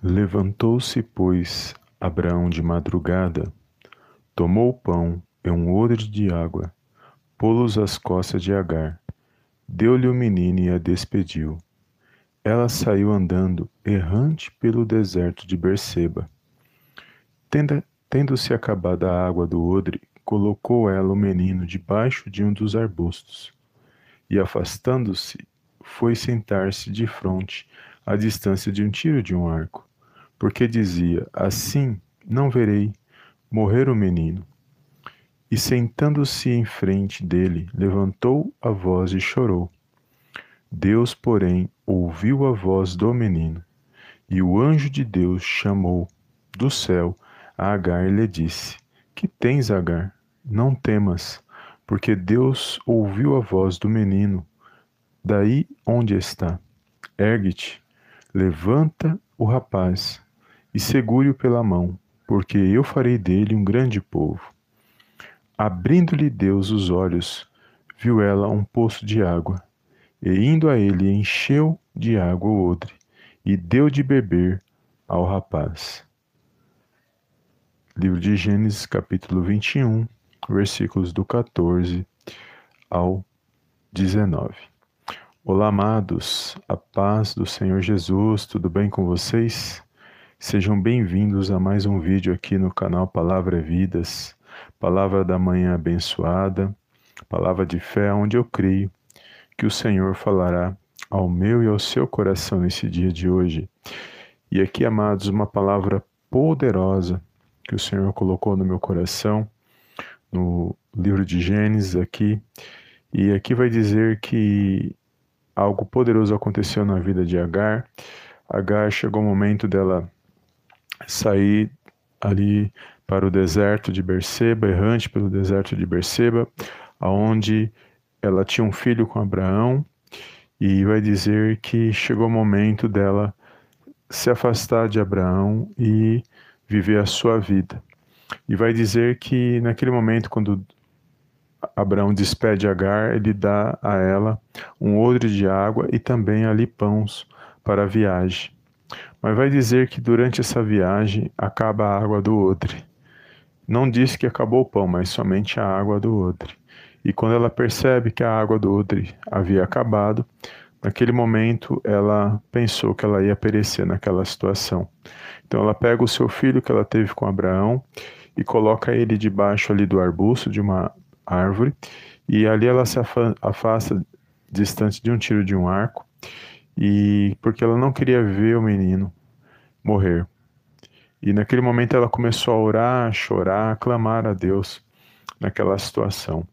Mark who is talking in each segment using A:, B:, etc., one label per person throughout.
A: Levantou-se, pois, Abraão de madrugada, tomou o pão e um odre de água, pô-los às costas de Agar, deu-lhe o menino e a despediu. Ela saiu andando, errante pelo deserto de Berseba. Tendo-se acabada a água do odre, colocou ela o menino debaixo de um dos arbustos, e afastando-se, foi sentar-se de frente, à distância de um tiro de um arco porque dizia: Assim não verei morrer o menino. E sentando-se em frente dele, levantou a voz e chorou. Deus, porém, ouviu a voz do menino, e o anjo de Deus chamou do céu a Agar e lhe disse: Que tens, Agar? Não temas, porque Deus ouviu a voz do menino. Daí onde está? Ergue-te, levanta o rapaz e segure-o pela mão, porque eu farei dele um grande povo. Abrindo-lhe Deus os olhos, viu ela um poço de água, e indo a ele encheu de água o odre, e deu de beber ao rapaz. Livro de Gênesis, capítulo 21, versículos do 14 ao 19. Olá, amados, a paz do Senhor Jesus, tudo bem com vocês? Sejam bem-vindos a mais um vídeo aqui no canal Palavra Vidas, Palavra da Manhã Abençoada, Palavra de Fé, onde eu creio que o Senhor falará ao meu e ao seu coração nesse dia de hoje. E aqui, amados, uma palavra poderosa que o Senhor colocou no meu coração, no livro de Gênesis aqui, e aqui vai dizer que algo poderoso aconteceu na vida de Agar. Agar chegou o momento dela sair ali para o deserto de Berseba, errante pelo deserto de Berseba, aonde ela tinha um filho com Abraão, e vai dizer que chegou o momento dela se afastar de Abraão e viver a sua vida. E vai dizer que naquele momento, quando Abraão despede Agar, ele dá a ela um odre de água e também ali pães para a viagem. Mas vai dizer que durante essa viagem acaba a água do odre. Não diz que acabou o pão, mas somente a água do odre. E quando ela percebe que a água do odre havia acabado, naquele momento ela pensou que ela ia perecer naquela situação. Então ela pega o seu filho que ela teve com Abraão e coloca ele debaixo ali do arbusto de uma árvore e ali ela se afasta distante de um tiro de um arco e porque ela não queria ver o menino morrer. E naquele momento ela começou a orar, a chorar, a clamar a Deus naquela situação.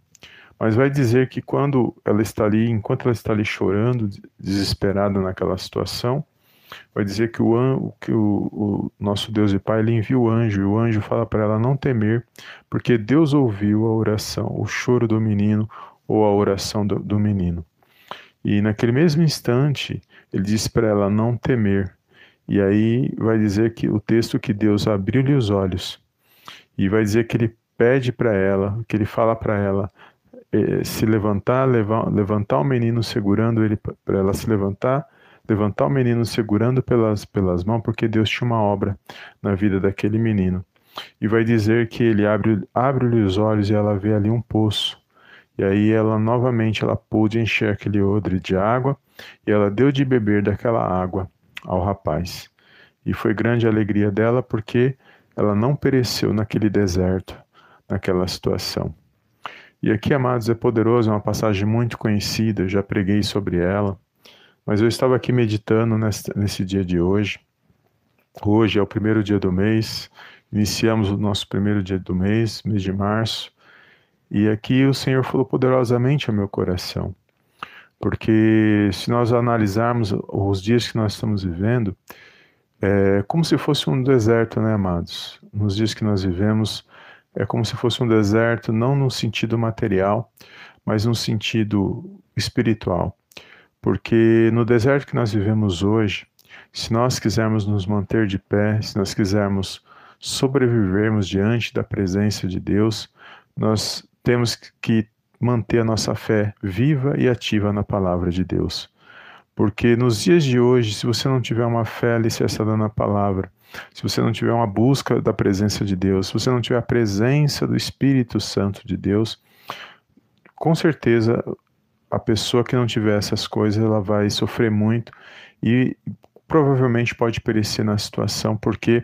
A: Mas vai dizer que quando ela está ali, enquanto ela está ali chorando, desesperada naquela situação, vai dizer que o, que o, o nosso Deus e Pai ele envia o anjo e o anjo fala para ela não temer, porque Deus ouviu a oração, o choro do menino ou a oração do, do menino. E naquele mesmo instante, ele disse para ela não temer. E aí vai dizer que o texto que Deus abriu-lhe os olhos. E vai dizer que ele pede para ela, que ele fala para ela eh, se levantar, levar, levantar o menino segurando ele para ela se levantar, levantar o menino segurando pelas pelas mãos, porque Deus tinha uma obra na vida daquele menino. E vai dizer que ele abre abre-lhe os olhos e ela vê ali um poço. E aí ela novamente ela pôde encher aquele odre de água e ela deu de beber daquela água ao rapaz. E foi grande a alegria dela porque ela não pereceu naquele deserto, naquela situação. E aqui, amados, é poderoso, é uma passagem muito conhecida, eu já preguei sobre ela, mas eu estava aqui meditando nesse, nesse dia de hoje. Hoje é o primeiro dia do mês, iniciamos o nosso primeiro dia do mês, mês de março, e aqui o Senhor falou poderosamente ao meu coração. Porque se nós analisarmos os dias que nós estamos vivendo, é como se fosse um deserto, né, amados? Nos dias que nós vivemos, é como se fosse um deserto, não no sentido material, mas no sentido espiritual. Porque no deserto que nós vivemos hoje, se nós quisermos nos manter de pé, se nós quisermos sobrevivermos diante da presença de Deus, nós temos que manter a nossa fé viva e ativa na palavra de Deus. Porque nos dias de hoje, se você não tiver uma fé alicerçada na palavra, se você não tiver uma busca da presença de Deus, se você não tiver a presença do Espírito Santo de Deus, com certeza a pessoa que não tiver essas coisas, ela vai sofrer muito e provavelmente pode perecer na situação, porque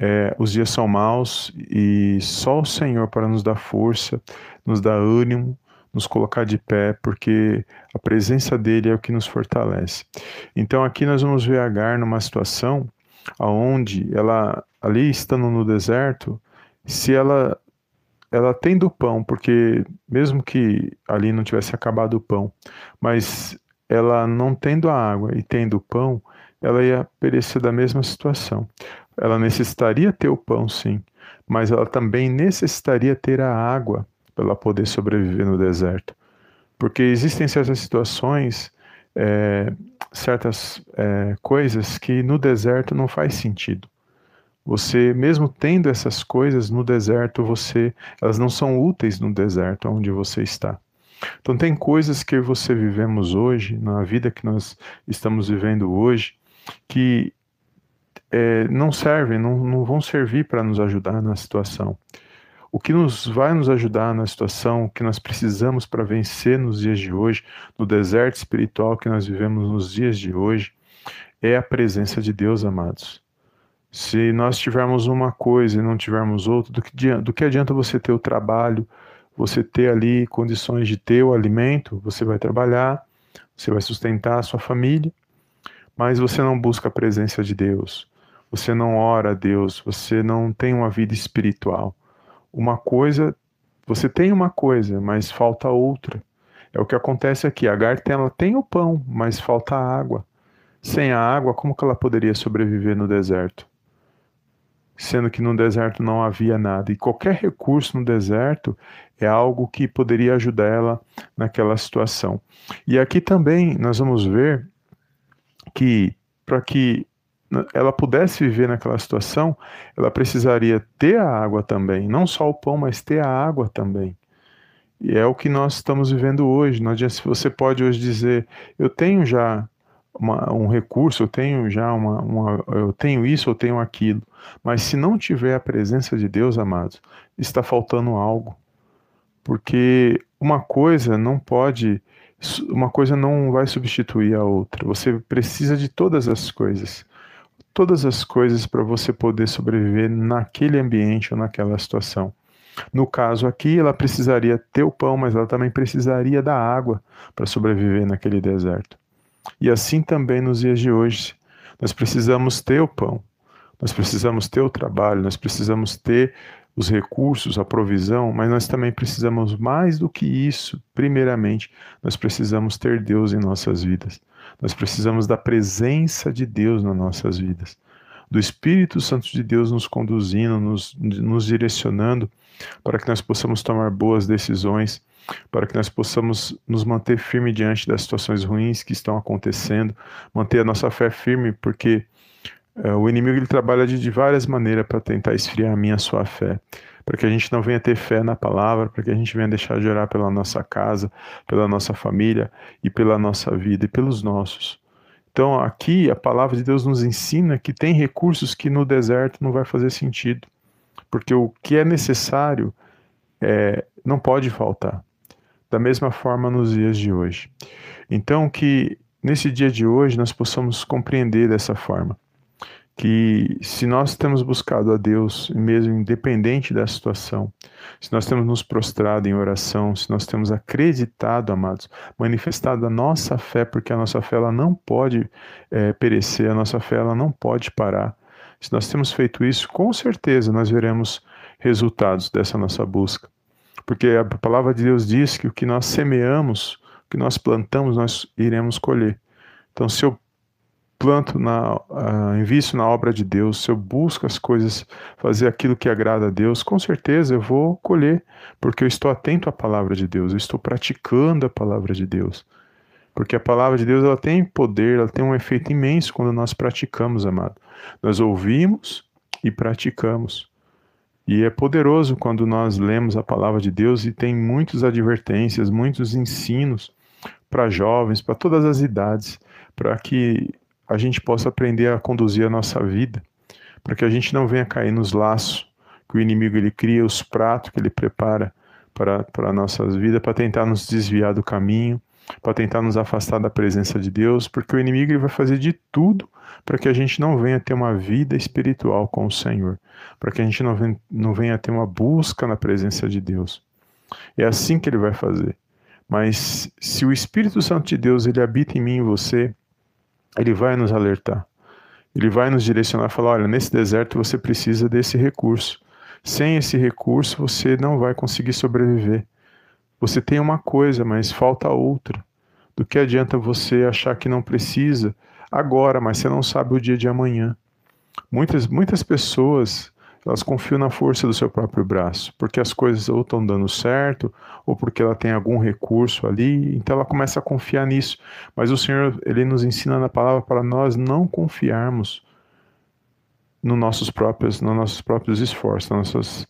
A: é, os dias são maus e só o Senhor para nos dar força, nos dar ânimo, nos colocar de pé, porque a presença dele é o que nos fortalece. Então aqui nós vamos ver Agar numa situação aonde ela ali estando no deserto, se ela ela tem do pão, porque mesmo que ali não tivesse acabado o pão, mas ela não tendo a água e tendo o pão, ela ia perecer da mesma situação. Ela necessitaria ter o pão, sim, mas ela também necessitaria ter a água para ela poder sobreviver no deserto. Porque existem certas situações, é, certas é, coisas que no deserto não faz sentido. Você, mesmo tendo essas coisas no deserto, você, elas não são úteis no deserto onde você está. Então tem coisas que você vivemos hoje, na vida que nós estamos vivendo hoje, que é, não servem, não, não vão servir para nos ajudar na situação. O que nos vai nos ajudar na situação, que nós precisamos para vencer nos dias de hoje, no deserto espiritual que nós vivemos nos dias de hoje, é a presença de Deus, amados. Se nós tivermos uma coisa e não tivermos outra, do que, do que adianta você ter o trabalho, você ter ali condições de ter o alimento, você vai trabalhar, você vai sustentar a sua família, mas você não busca a presença de Deus, você não ora a Deus, você não tem uma vida espiritual. Uma coisa, você tem uma coisa, mas falta outra. É o que acontece aqui. A Agar ela tem o pão, mas falta a água. Sem a água, como que ela poderia sobreviver no deserto? Sendo que no deserto não havia nada. E qualquer recurso no deserto é algo que poderia ajudar ela naquela situação. E aqui também nós vamos ver que para que ela pudesse viver naquela situação, ela precisaria ter a água também, não só o pão, mas ter a água também. E é o que nós estamos vivendo hoje. Não adianta você pode hoje dizer, eu tenho já uma, um recurso, eu tenho já uma, uma, eu tenho isso, eu tenho aquilo. Mas se não tiver a presença de Deus, amados, está faltando algo. Porque uma coisa não pode, uma coisa não vai substituir a outra. Você precisa de todas as coisas todas as coisas para você poder sobreviver naquele ambiente ou naquela situação. No caso aqui, ela precisaria ter o pão, mas ela também precisaria da água para sobreviver naquele deserto. E assim também nos dias de hoje, nós precisamos ter o pão, nós precisamos ter o trabalho, nós precisamos ter os recursos, a provisão, mas nós também precisamos mais do que isso. Primeiramente, nós precisamos ter Deus em nossas vidas. Nós precisamos da presença de Deus nas nossas vidas, do Espírito Santo de Deus nos conduzindo, nos, nos direcionando para que nós possamos tomar boas decisões, para que nós possamos nos manter firme diante das situações ruins que estão acontecendo, manter a nossa fé firme, porque o inimigo ele trabalha de, de várias maneiras para tentar esfriar a minha sua fé para que a gente não venha ter fé na palavra, para que a gente venha deixar de orar pela nossa casa, pela nossa família e pela nossa vida e pelos nossos. Então, aqui a palavra de Deus nos ensina que tem recursos que no deserto não vai fazer sentido, porque o que é necessário é, não pode faltar. Da mesma forma nos dias de hoje. Então, que nesse dia de hoje nós possamos compreender dessa forma que se nós temos buscado a Deus, mesmo independente da situação, se nós temos nos prostrado em oração, se nós temos acreditado, amados, manifestado a nossa fé, porque a nossa fé ela não pode é, perecer, a nossa fé ela não pode parar. Se nós temos feito isso, com certeza nós veremos resultados dessa nossa busca. Porque a palavra de Deus diz que o que nós semeamos, o que nós plantamos, nós iremos colher. Então, se eu planto, na, uh, invisto na obra de Deus, se eu busco as coisas, fazer aquilo que agrada a Deus, com certeza eu vou colher, porque eu estou atento à palavra de Deus, eu estou praticando a palavra de Deus. Porque a palavra de Deus ela tem poder, ela tem um efeito imenso quando nós praticamos, amado. Nós ouvimos e praticamos. E é poderoso quando nós lemos a palavra de Deus e tem muitas advertências, muitos ensinos para jovens, para todas as idades. para que a gente possa aprender a conduzir a nossa vida, para que a gente não venha cair nos laços que o inimigo ele cria, os pratos que ele prepara para, para nossas vidas, para tentar nos desviar do caminho, para tentar nos afastar da presença de Deus, porque o inimigo ele vai fazer de tudo para que a gente não venha ter uma vida espiritual com o Senhor, para que a gente não venha, não venha ter uma busca na presença de Deus. É assim que ele vai fazer. Mas se o Espírito Santo de Deus ele habita em mim e você, ele vai nos alertar. Ele vai nos direcionar e falar: olha, nesse deserto você precisa desse recurso. Sem esse recurso você não vai conseguir sobreviver. Você tem uma coisa, mas falta outra. Do que adianta você achar que não precisa agora, mas você não sabe o dia de amanhã. Muitas, muitas pessoas elas confiam na força do seu próprio braço, porque as coisas ou estão dando certo, ou porque ela tem algum recurso ali, então ela começa a confiar nisso. Mas o Senhor, ele nos ensina na palavra para nós não confiarmos no nossos próprios, nos nossos próprios esforços, nossas,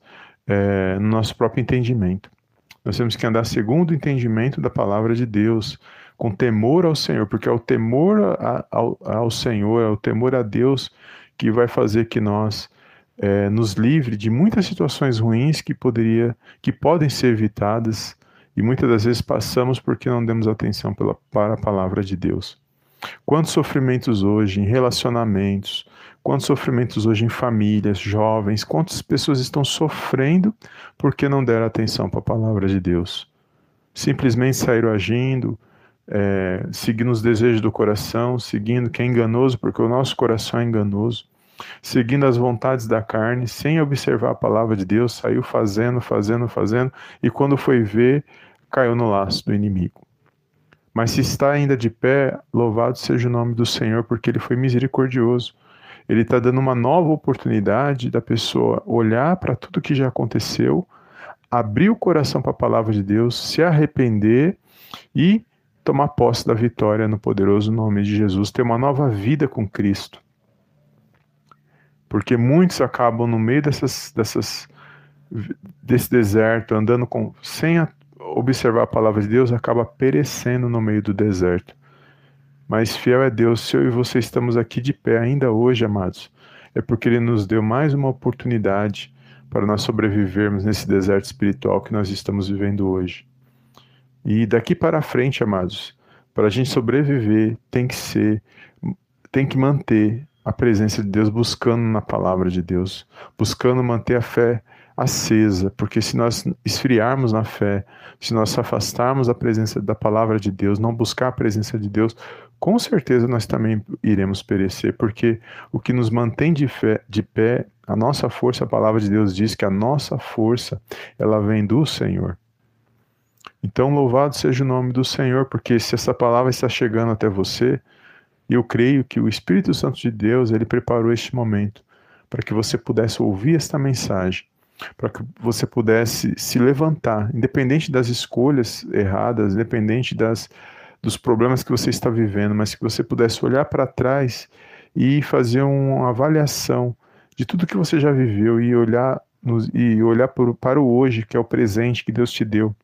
A: é, no nosso próprio entendimento. Nós temos que andar segundo o entendimento da palavra de Deus, com temor ao Senhor, porque é o temor ao, ao Senhor, é o temor a Deus que vai fazer que nós é, nos livre de muitas situações ruins que poderia, que podem ser evitadas e muitas das vezes passamos porque não demos atenção pela, para a palavra de Deus. Quantos sofrimentos hoje em relacionamentos, quantos sofrimentos hoje em famílias, jovens, quantas pessoas estão sofrendo porque não deram atenção para a palavra de Deus? Simplesmente saíram agindo, é, seguindo os desejos do coração, seguindo que é enganoso, porque o nosso coração é enganoso, seguindo as vontades da carne, sem observar a palavra de Deus, saiu fazendo, fazendo, fazendo, e quando foi ver, caiu no laço do inimigo. Mas se está ainda de pé, louvado seja o nome do Senhor, porque ele foi misericordioso. Ele está dando uma nova oportunidade da pessoa olhar para tudo que já aconteceu, abrir o coração para a palavra de Deus, se arrepender e tomar posse da vitória no poderoso nome de Jesus, ter uma nova vida com Cristo. Porque muitos acabam no meio dessas, dessas, desse deserto, andando com, sem a, observar a palavra de Deus, acaba perecendo no meio do deserto. Mas fiel é Deus, se eu e você estamos aqui de pé ainda hoje, amados, é porque Ele nos deu mais uma oportunidade para nós sobrevivermos nesse deserto espiritual que nós estamos vivendo hoje. E daqui para frente, amados, para a gente sobreviver, tem que ser, tem que manter a presença de Deus, buscando na palavra de Deus, buscando manter a fé acesa, porque se nós esfriarmos na fé, se nós afastarmos a presença da palavra de Deus, não buscar a presença de Deus, com certeza nós também iremos perecer, porque o que nos mantém de, fé, de pé, a nossa força, a palavra de Deus diz que a nossa força, ela vem do Senhor. Então, louvado seja o nome do Senhor, porque se essa palavra está chegando até você, eu creio que o Espírito Santo de Deus, ele preparou este momento para que você pudesse ouvir esta mensagem, para que você pudesse se levantar, independente das escolhas erradas, independente das dos problemas que você está vivendo, mas que você pudesse olhar para trás e fazer uma avaliação de tudo que você já viveu e olhar e olhar para o hoje, que é o presente que Deus te deu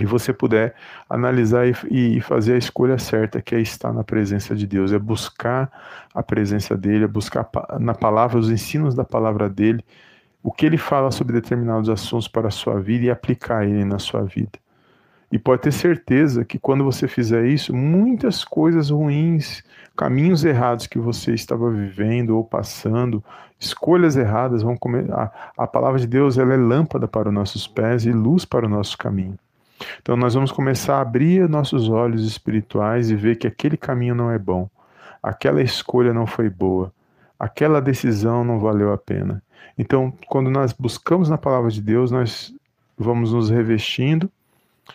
A: e você puder analisar e, e, fazer a escolha certa, que é estar na presença de Deus, é buscar a presença dele, é buscar na palavra os ensinos da palavra dele, o que ele fala sobre determinados assuntos para a sua vida e aplicar ele na sua vida. E pode ter certeza que quando você fizer isso, muitas coisas ruins, caminhos errados que você estava vivendo ou passando, escolhas erradas vão comer. A, a palavra de Deus ela é lâmpada para os nossos pés e luz para o nosso caminho. Então nós vamos começar a abrir nossos olhos espirituais e ver que aquele caminho não é bom, aquela escolha não foi boa, aquela decisão não valeu a pena. Então, quando nós buscamos na palavra de Deus, nós vamos nos revestindo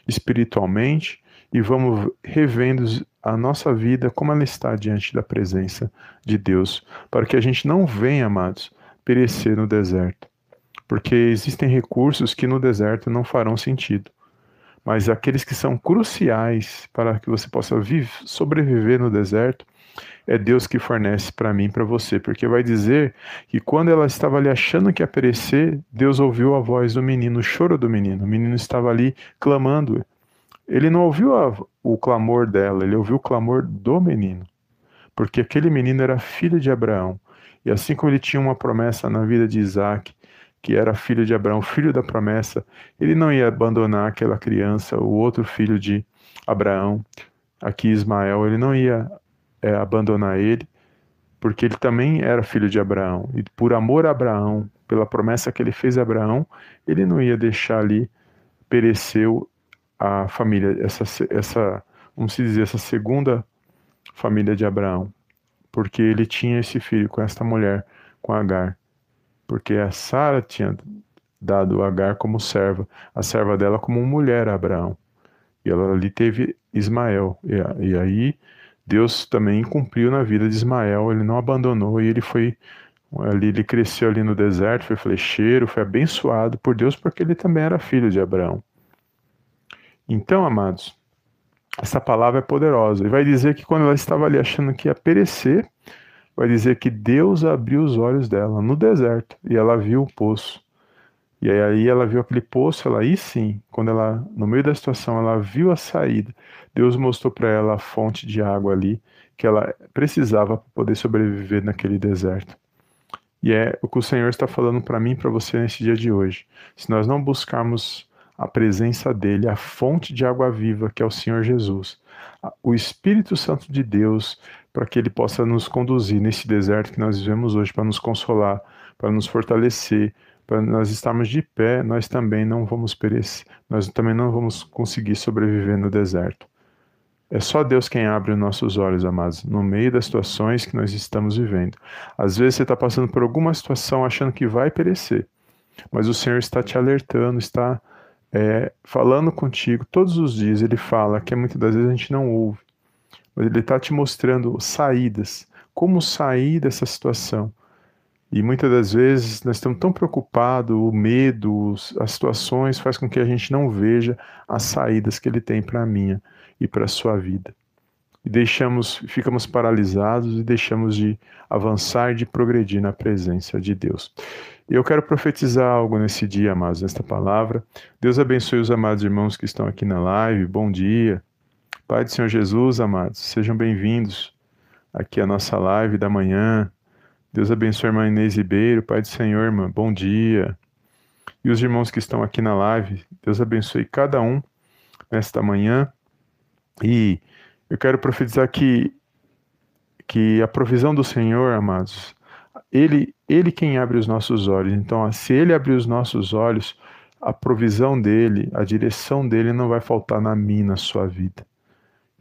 A: espiritualmente e vamos revendo a nossa vida como ela está diante da presença de Deus, para que a gente não venha, amados, perecer no deserto. Porque existem recursos que no deserto não farão sentido mas aqueles que são cruciais para que você possa vive, sobreviver no deserto, é Deus que fornece para mim para você, porque vai dizer que quando ela estava ali achando que ia perecer, Deus ouviu a voz do menino, o choro do menino. O menino estava ali clamando ele não ouviu a, o clamor dela, ele ouviu o clamor do menino. Porque aquele menino era filho de Abraão. E assim como ele tinha uma promessa na vida de Isaac, que era filho de Abraão, filho da promessa, ele não ia abandonar aquela criança, o outro filho de Abraão, aqui Ismael, ele não ia é, abandonar ele, porque ele também era filho de Abraão. E por amor a Abraão, pela promessa que ele fez a Abraão, ele não ia deixar ali perecer a família, essa, essa, vamos dizer, essa segunda família de Abraão, porque ele tinha esse filho com esta mulher, com Agar, porque a Sara tinha dado Agar como serva, a serva dela como mulher a Abraão, e ela ali teve Ismael, e, e aí Deus também cumpriu na vida de Ismael, ele não abandonou e ele foi ali, ele cresceu ali no deserto, foi flecheiro, foi abençoado por Deus porque ele também era filho de Abraão. Então, amados, essa palavra é poderosa e vai dizer que quando ela estava ali achando que ia perecer, vai dizer que Deus abriu os olhos dela no deserto e ela viu o poço. E aí ela viu aquele poço, ela aí sim, quando ela no meio da situação ela viu a saída, Deus mostrou para ela a fonte de água ali que ela precisava para poder sobreviver naquele deserto. E é o que o Senhor está falando para mim para você nesse dia de hoje. Se nós não buscarmos a presença dele, a fonte de água viva, que é o Senhor Jesus, o Espírito Santo de Deus, para que ele possa nos conduzir nesse deserto que nós vivemos hoje, para nos consolar, para nos fortalecer, para nós estarmos de pé, nós também não vamos perecer, nós também não vamos conseguir sobreviver no deserto. É só Deus quem abre os nossos olhos, amados, no meio das situações que nós estamos vivendo. Às vezes você está passando por alguma situação achando que vai perecer, mas o Senhor está te alertando, está é, falando contigo todos os dias. Ele fala que muitas das vezes a gente não ouve, mas Ele está te mostrando saídas, como sair dessa situação. E muitas das vezes nós estamos tão preocupados, o medo, as situações faz com que a gente não veja as saídas que Ele tem para a minha e para a sua vida. E deixamos, ficamos paralisados e deixamos de avançar, de progredir na presença de Deus. E eu quero profetizar algo nesse dia, amados, nesta palavra. Deus abençoe os amados irmãos que estão aqui na live. Bom dia. Pai do Senhor Jesus, amados, sejam bem-vindos aqui à nossa live da manhã. Deus abençoe a irmã Inês Ribeiro, Pai do Senhor, irmã, bom dia. E os irmãos que estão aqui na live, Deus abençoe cada um nesta manhã. E eu quero profetizar que, que a provisão do Senhor, amados, ele, ele quem abre os nossos olhos. Então, se ele abrir os nossos olhos, a provisão dele, a direção dele não vai faltar na minha, na sua vida.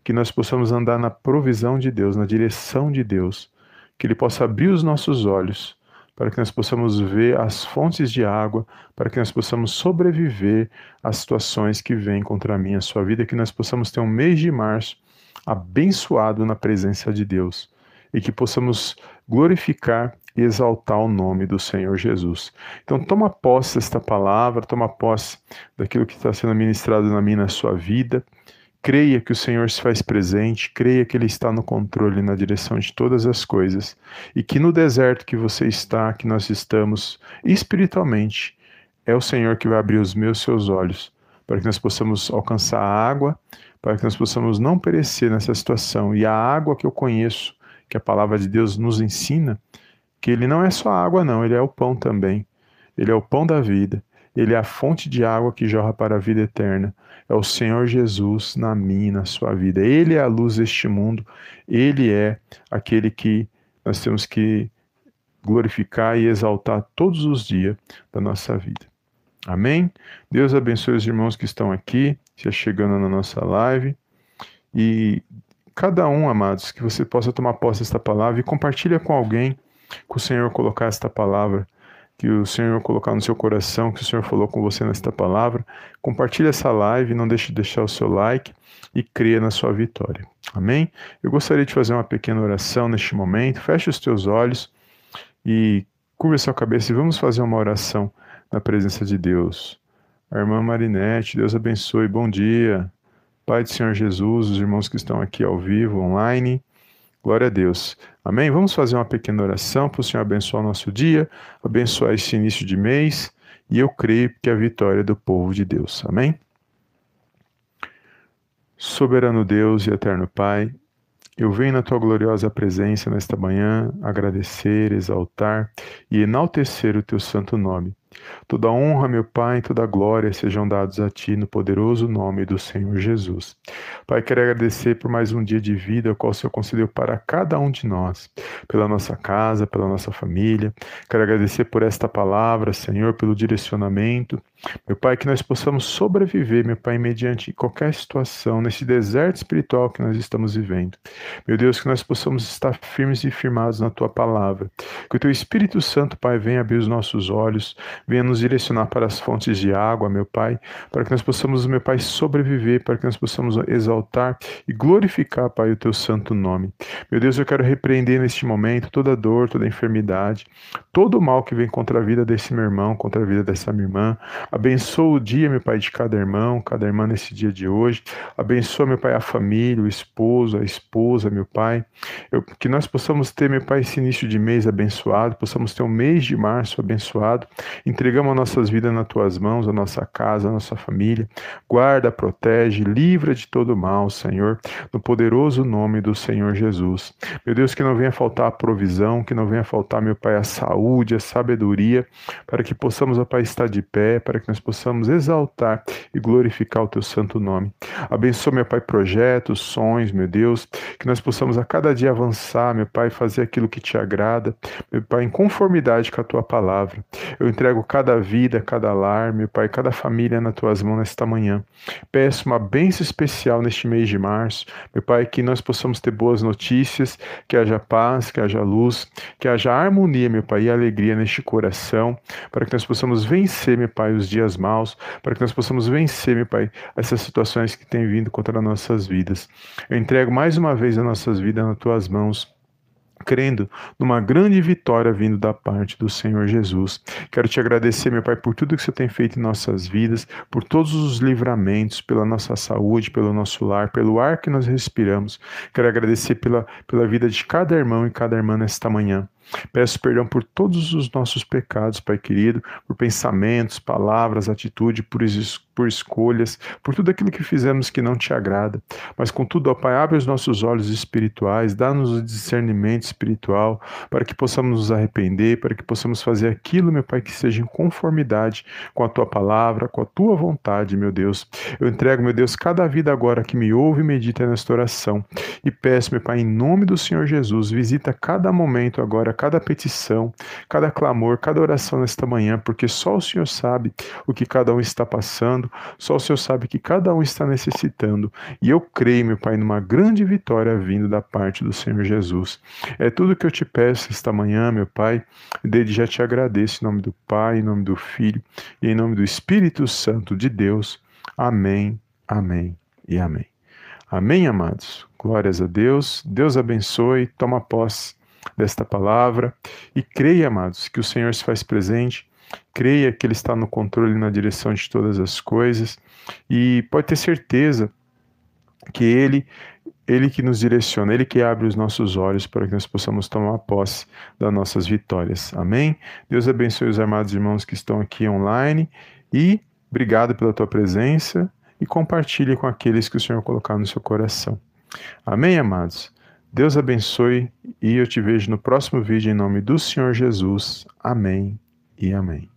A: Que nós possamos andar na provisão de Deus, na direção de Deus. Que ele possa abrir os nossos olhos para que nós possamos ver as fontes de água, para que nós possamos sobreviver às situações que vêm contra minha a sua vida, que nós possamos ter um mês de março abençoado na presença de Deus e que possamos glorificar e exaltar o nome do Senhor Jesus. Então toma posse desta palavra, toma posse daquilo que está sendo ministrado na minha na sua vida Creia que o Senhor se faz presente, creia que Ele está no controle, na direção de todas as coisas, e que no deserto que você está, que nós estamos, espiritualmente, é o Senhor que vai abrir os meus seus olhos, para que nós possamos alcançar a água, para que nós possamos não perecer nessa situação. E a água que eu conheço, que a palavra de Deus nos ensina, que Ele não é só água, não, Ele é o pão também. Ele é o pão da vida. Ele é a fonte de água que jorra para a vida eterna é o Senhor Jesus na minha, na sua vida. Ele é a luz deste mundo, ele é aquele que nós temos que glorificar e exaltar todos os dias da nossa vida. Amém? Deus abençoe os irmãos que estão aqui, já chegando na nossa live. E cada um, amados, que você possa tomar posse desta palavra e compartilha com alguém que o Senhor colocar esta palavra que o Senhor colocar no seu coração, que o Senhor falou com você nesta palavra. Compartilhe essa live, não deixe de deixar o seu like e creia na sua vitória. Amém? Eu gostaria de fazer uma pequena oração neste momento. Feche os teus olhos e curva sua cabeça e vamos fazer uma oração na presença de Deus. A irmã Marinete, Deus abençoe, bom dia. Pai do Senhor Jesus, os irmãos que estão aqui ao vivo, online. Glória a Deus. Amém? Vamos fazer uma pequena oração para o Senhor abençoar o nosso dia, abençoar esse início de mês, e eu creio que a vitória é do povo de Deus. Amém? Soberano Deus e eterno Pai, eu venho na tua gloriosa presença nesta manhã agradecer, exaltar e enaltecer o teu santo nome. Toda honra, meu Pai, toda glória sejam dados a Ti no poderoso nome do Senhor Jesus. Pai, quero agradecer por mais um dia de vida, o qual o Senhor concedeu para cada um de nós, pela nossa casa, pela nossa família. Quero agradecer por esta palavra, Senhor, pelo direcionamento. Meu Pai, que nós possamos sobreviver, meu Pai, mediante qualquer situação, nesse deserto espiritual que nós estamos vivendo. Meu Deus, que nós possamos estar firmes e firmados na Tua palavra. Que o Teu Espírito Santo, Pai, venha abrir os nossos olhos, venha nos direcionar para as fontes de água, meu Pai, para que nós possamos, meu Pai, sobreviver, para que nós possamos exaltar e glorificar, Pai, o teu santo nome. Meu Deus, eu quero repreender neste momento toda dor, toda enfermidade, todo o mal que vem contra a vida desse meu irmão, contra a vida dessa minha irmã. Abençoa o dia, meu Pai, de cada irmão, cada irmã nesse dia de hoje. Abençoa, meu Pai, a família, o esposo, a esposa, meu Pai. Eu, que nós possamos ter, meu Pai, esse início de mês abençoado, possamos ter um mês de março abençoado. Entregamos as nossas vidas nas tuas mãos, a nossa casa, a nossa família. Guarda, protege, livra de todo mal, Senhor, no poderoso nome do Senhor Jesus. Meu Deus, que não venha faltar a provisão, que não venha faltar, meu Pai, a saúde, a sabedoria, para que possamos, ó Pai, estar de pé, para que nós possamos exaltar e glorificar o teu santo nome. Abençoa, meu Pai, projetos, sonhos, meu Deus, que nós possamos a cada dia avançar, meu Pai, fazer aquilo que te agrada, meu Pai, em conformidade com a tua palavra. Eu entrego cada vida, cada lar, meu Pai, cada família nas tuas mãos nesta manhã. Peço uma bênção especial neste mês de março, meu Pai, que nós possamos ter boas notícias, que haja paz, que haja luz, que haja harmonia, meu Pai, e alegria neste coração, para que nós possamos vencer, meu Pai, os dias maus, para que nós possamos vencer, meu Pai, essas situações que têm vindo contra nossas vidas. Eu entrego mais uma vez as nossas vidas nas tuas mãos crendo numa grande vitória vindo da parte do Senhor Jesus. Quero te agradecer, meu Pai, por tudo que você tem feito em nossas vidas, por todos os livramentos, pela nossa saúde, pelo nosso lar, pelo ar que nós respiramos. Quero agradecer pela, pela vida de cada irmão e cada irmã nesta manhã. Peço perdão por todos os nossos pecados, Pai querido, por pensamentos, palavras, atitude, por, por escolhas, por tudo aquilo que fizemos que não te agrada. Mas contudo, ó Pai, abre os nossos olhos espirituais, dá-nos o discernimento espiritual para que possamos nos arrepender, para que possamos fazer aquilo, meu Pai, que seja em conformidade com a tua palavra, com a tua vontade, meu Deus. Eu entrego, meu Deus, cada vida agora que me ouve e medita nesta oração e peço, meu Pai, em nome do Senhor Jesus, visita cada momento agora cada petição, cada clamor, cada oração nesta manhã, porque só o Senhor sabe o que cada um está passando, só o Senhor sabe que cada um está necessitando. E eu creio, meu Pai, numa grande vitória vindo da parte do Senhor Jesus. É tudo que eu te peço esta manhã, meu Pai. Desde já te agradeço em nome do Pai, em nome do Filho e em nome do Espírito Santo de Deus. Amém, amém e amém. Amém, amados. Glórias a Deus. Deus abençoe. Toma posse desta palavra e creia, amados, que o Senhor se faz presente, creia que Ele está no controle e na direção de todas as coisas e pode ter certeza que Ele ele que nos direciona, Ele que abre os nossos olhos para que nós possamos tomar posse das nossas vitórias. Amém? Deus abençoe os amados irmãos que estão aqui online e obrigado pela tua presença e compartilhe com aqueles que o Senhor colocar no seu coração. Amém, amados? Deus abençoe e eu te vejo no próximo vídeo em nome do Senhor Jesus. Amém e amém.